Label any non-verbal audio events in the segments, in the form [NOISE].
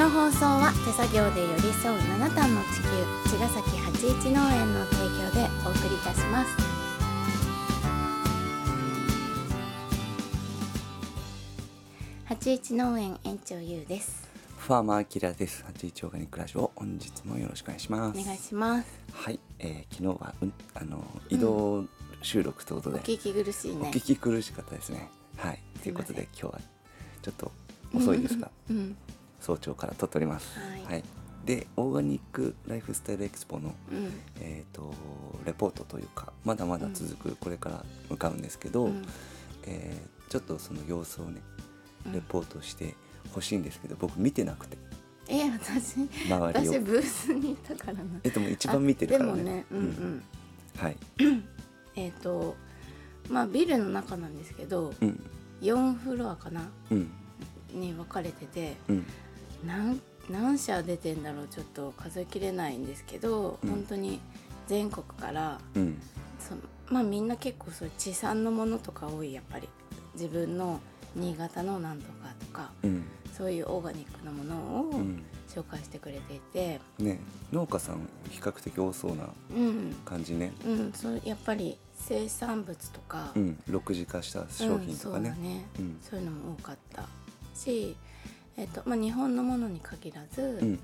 の放送は手作業で寄り添う七段の地球茅ヶ崎八一農園の提供でお送りいたします。八一農園園長ゆうです。ファーマーアキラです。八一オーガニックラジオ本日もよろしくお願いします。お願いします。はい、えー、昨日は、うん、あの移動収録ということで、お聞き苦しいおね聞き苦しかったですね。はい、ということで今日はちょっと遅いですが、うん早朝から撮っております。はい。で、オーガニックライフスタイルエクスポのうん。えっ、とレポートというかまだまだ続く、これから向かうんですけど、うん。えーちょっとその様子をねうん。レポートしてほしいんですけど、僕見てなくて。え私周りを。私。ブースにいたからな。えっともう一番見てるからね。うんうん、はい。えっ、とまあビルの中なんですけどうん。4フロアかなうん。に分かれててうん何何社出てんだろうちょっと数えきれないんですけど、うん。本当に全国からうん。そのまあみんな結構そう地産のものとか多いやっぱり。自分の新潟のなんとかとかうん。そういうオーガニックなものをうん。紹介してくれていて。ね農家さん比較的多そうなうん。感じね。うんそうやっぱり生産物とか、うん。6次化した商品とかね。うんそうだ。ね、うん。そういうのも多かったし、えっとまあ、日本のものに限らず、うん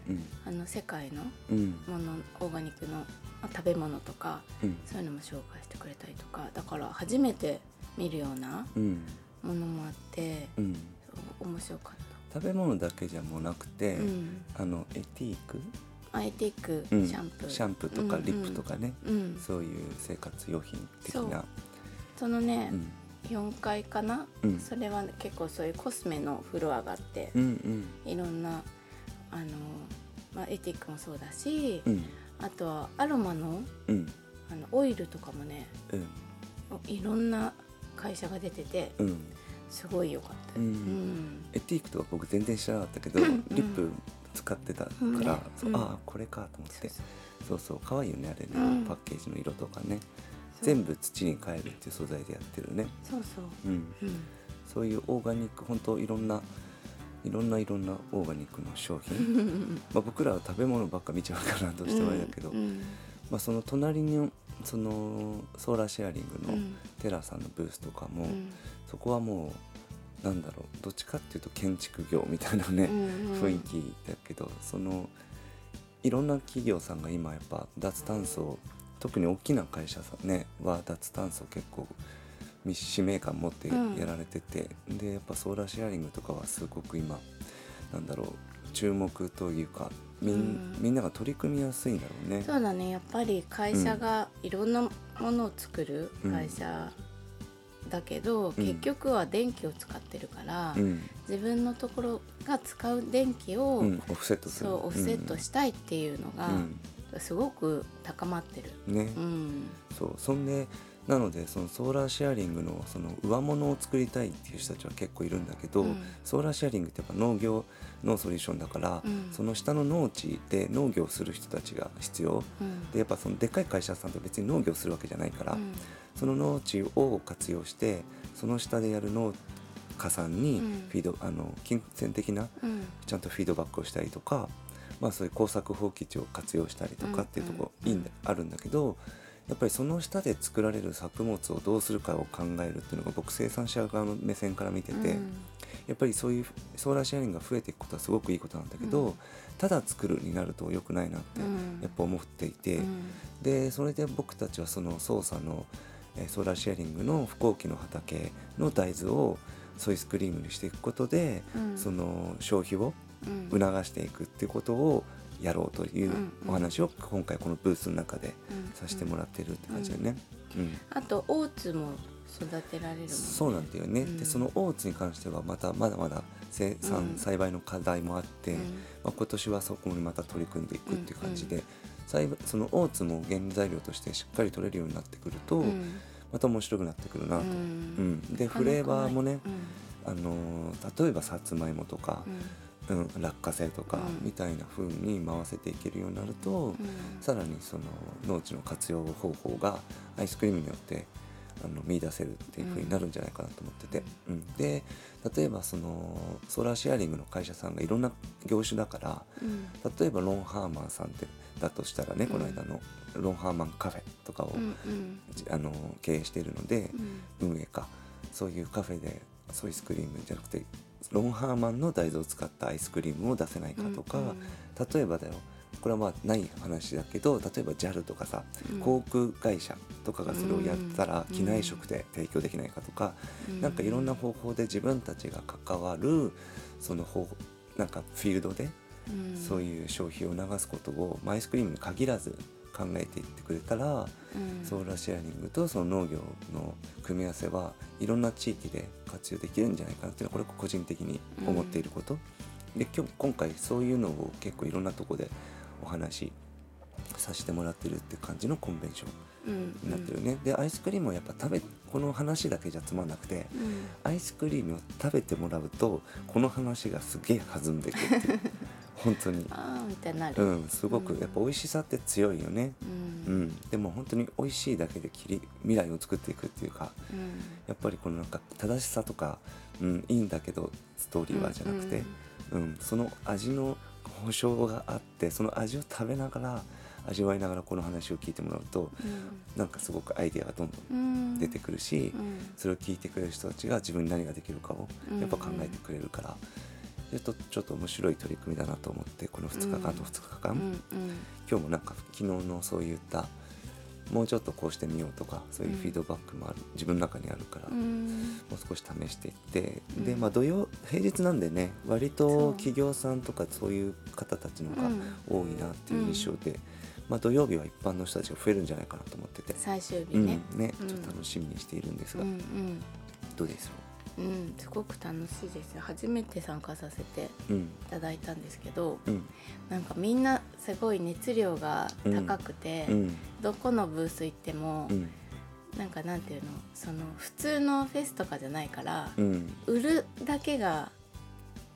あの世界のうん。ものオーガニックの、まあ、食べ物とかうん。そういうのも紹介してくれたりとかだから初めて見るようなうん。ものもあってうん。面白かっ食べ物だけじゃもうなくて、た、うん、あのエティーク、アイティックうん。シャンプー、シャンプーとかうんうんリップとかね、うん、そういう生活用品的な。そのね、うん4階かな、うん。それは結構そういうコスメのフロアがあってう、んいろんなあの、まあ、エティックもそうだし、うん。あとはアロマのうん。あのオイルとかもねうん。いろんな会社が出ててうん。すごい良かった。エティークとか僕全然知らなかったけど、うん。リップ使ってたから、ああこれかと思って。そうそう。可愛いよねあれね、うん。パッケージの色とかね全部土に変えるっていう素材でやってるね、そうそう。うん、うん。そういうオーガニック本当いろんないろんないろんなオーガニックの商う品。ん [LAUGHS] まあ僕らは食べ物ばっか見ちゃうからどうしてもあれだけど、うん。まあ、その隣にそのソーラーシェアリングのうん。テラさんのブースとかも、うん。そこはもうなんだろうどっちかっていうと建築業みたいなね、うん。雰囲気だけどそのいろんな企業さんが今やっぱ脱炭素特に大きな会社さんねは脱炭素結構み使命感持ってうんやられてて、でやっぱソーラーシェアリングとかはすごく今なんだろう注目というかみん,、うん。みんなが取り組みやすいんだろうね。そうだね。やっぱり会社がいろんなものを作る会社だけど、結局は電気を使ってるから、うん。自分のところが使う電気を、うん、オフセットする。そうオフセットしたいっていうのが、うんすごく高まってる。うんね、うん。そう。そんでなのでそのソーラーシェアリングのその上物を作りたいっていう人たちは結構いるんだけど、うん。ソーラーシェアリングってやっぱ農業のソリューションだから、うん。その下の農地で農業をする人たちが必要。うん。でやっぱそのでっかい会社さんって別に農業するわけじゃないから、うん。その農地を活用してその下でやる農家さんにうん。フィード、あの金銭的なうん。ちゃんとフィードバックをしたりとか、まあ、そういう耕作放棄地を活用したりとかっていうとこうんいいんだあるんだけどやっぱりその下で作られる作物をどうするかを考えるっていうのが僕生産者側の目線から見てて、うん。やっぱりそういうソーラーシェアリングが増えていくことはすごくいいことなんだけど、うん。ただ作るになると良くないなってうん。やっぱ思っていて、うん。でそれで僕たちはその操作の、えーソーラーシェアリングの不耕起の畑の大豆をソイスクリームにしていくことで、うん。その消費をうん促していくっていうことをやろうといううんお話を今回このブースの中でうんさせてもらってるって感じだよね。うん。あとオーツも育てられるね。そうなんだよね、うん。でそのオーツに関してはまたまだまだ生産、うん。栽培の課題もあって、うん。まあ、今年はそこにまた取り組んでいくっていう感じで、うん栽培そのオーツも原材料としてしっかり取れるようになってくると、うん。また面白くなってくるなと。ううん。んでフレーバーもね、うん。あのー例えばさつまいもとか、うん落花生とかうん。みたいな風に回せていけるようになると、うん。さらにその農地の活用方法がアイスクリームによってあの見出せるっていう風になるんじゃないかなと思ってて、うん。で例えばそのソーラーシェアリングの会社さんがいろんな業種だからうん。例えばロンハーマンさんってだとしたらね、この間のロンハーマンカフェとかを、うんうん。じあの経営しているのでう、ん。運営か。そういうカフェでソイスクリームじゃなくてロンハーマンの大豆を使ったアイスクリームを出せないかとか、うんうん例えばだよ。これはまあない話だけど例えば JAL とかさ、うん。航空会社とかがそれをやったらうん機内食で提供できないかとか、うんなんかいろんな方法で自分たちが関わるその方なんかフィールドでうん。そういう消費を流すことを、まあアイスクリームに限らず考えていってくれたら、うん。ソーラーシェアリングとその農業の組み合わせはいろんな地域で活用できるんじゃないかなっていうのはこれ個人的に思っていること、で今日今回そういうのを結構いろんなとこでお話しさせてもらってるって感じのコンベンショうん。ンになってるね、でアイスクリームをやっぱ食べこの話だけじゃつまんなくてうん。アイスクリームを食べてもらうとこの話がすげえ弾んでくるっていう [LAUGHS] 本当に。あーみたいになる。うんすごくやっぱ美味しさって強いよね、ううん。ん、でも本当に美味しいだけで切り未来を作っていくっていうかうん。やっぱりこのなんか正しさとか、うん、いいんだけどストーリーはじゃなくて、うんその味の保証があってその味を食べながら味わいながらこの話を聞いてもらうとなんかすごくアイデアがどんどんうん。出てくるし、うん。それを聞いてくれる人たちが自分に何ができるかをやっぱ考えてくれるから、ちょっとちょっと面白い取り組みだなと思ってこの2日間と2日間、うんうん。今日もなんか昨日のそういったもうちょっとこうしてみようとかそういうフィードバックもある、自分の中にあるから、うん。もう少し試していって、うん。でまあ土曜平日なんでね割と企業さんとかそういう方たちのがうん。多いなっていう印象で、まあ、土曜日は一般の人たちが増えるんじゃないかなと思ってて、最終日うん。ね。ねうんちょっと楽しみにしているんですが、どうです？うんすごく楽しいです。初めて参加させてうん。いただいたんですけどうん。なんかみんなすごい熱量が高くて、うん。どこのブース行っても、うん。なんかなんていうのその普通のフェスとかじゃないから、うん。売るだけが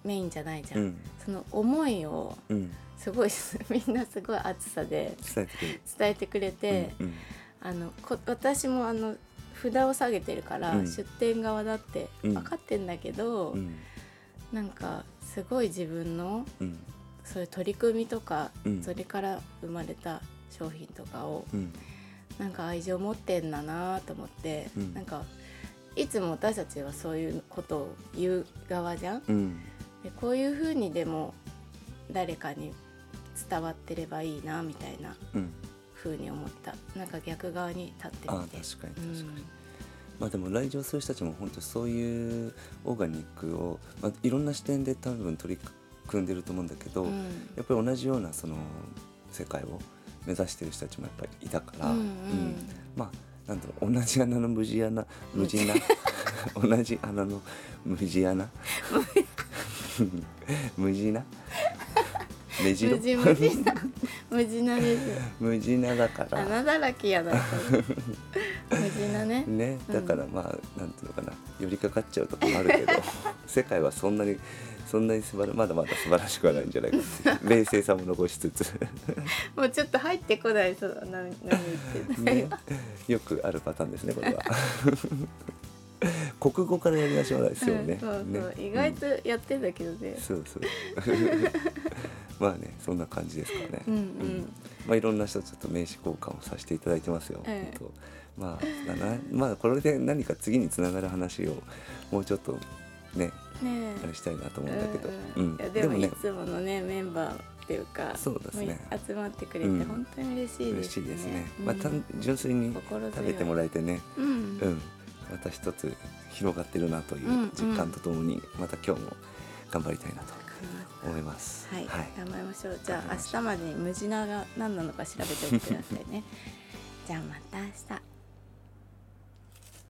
メインじゃないじゃ、うん。んその思いをうん。すごい [LAUGHS] みんなすごい熱さで伝えてくれてあのこ私もあの札を下げてるから、うん。出店側だってうん。分かってんだけど、うん。なんかすごい自分のうん。そういう取り組みとか、うん。それから生まれた商品とかをうん。なんか愛情持ってんだなと思って、うん。なんかいつも私たちはそういうことを言う側じゃん。うん。でこういう風にでも誰かに伝わってればいいなみたいなうん風に思った。なんか逆側に立ってああみて確かに確かに、まあでも来場する人たちも本当そういうオーガニックを、まあ、いろんな視点で多分取り組んでると思うんだけど、うん。やっぱり同じようなその世界を目指してる人たちもやっぱりいたから、うんうん。まあなんだろう同じ穴の無地穴無地な [LAUGHS] 同じ穴の無地穴？無地 [LAUGHS] な？[LAUGHS] 目白？無地無地な無地なです。無地なだから。穴だらけやだ無地なね。[LAUGHS] ねだからまあ、なんていうのかな。寄りかかっちゃうとかもあるけど [LAUGHS] 世界はそんなにそんなに素晴らまだまだ素晴らしくはないんじゃないかっ冷静さも残しつつ。もうちょっと入ってこないそう何何言ってね。よくあるパターンですねこれは [LAUGHS] 国語からやりましょうですよね,、うんそうそう、ね。意外とやってんだけどね。うん、そうそう。[LAUGHS] まあねそんな感じですからね、うんうん。まあいろんな人とちょっと名刺交換をさせていただいてますよ、まあだなまあこれで何か次につながる話をもうちょっとねねあれしたいなと思うんだけど、うん。うん。いやでもいね。つものねメンバーっていうかそうですね。集まってくれてうん。本当に嬉しいで嬉しすね。いですね、うん。まあ単純粋に食べてもらえてね。うん、うんまた一つ広がってるなという実感とともにまた今日も頑張りたいなと思います。はい、はい頑張りましょう。じゃあ明日までに無地なが何なのか調べておいてくださいね。[LAUGHS] じゃあまた明日。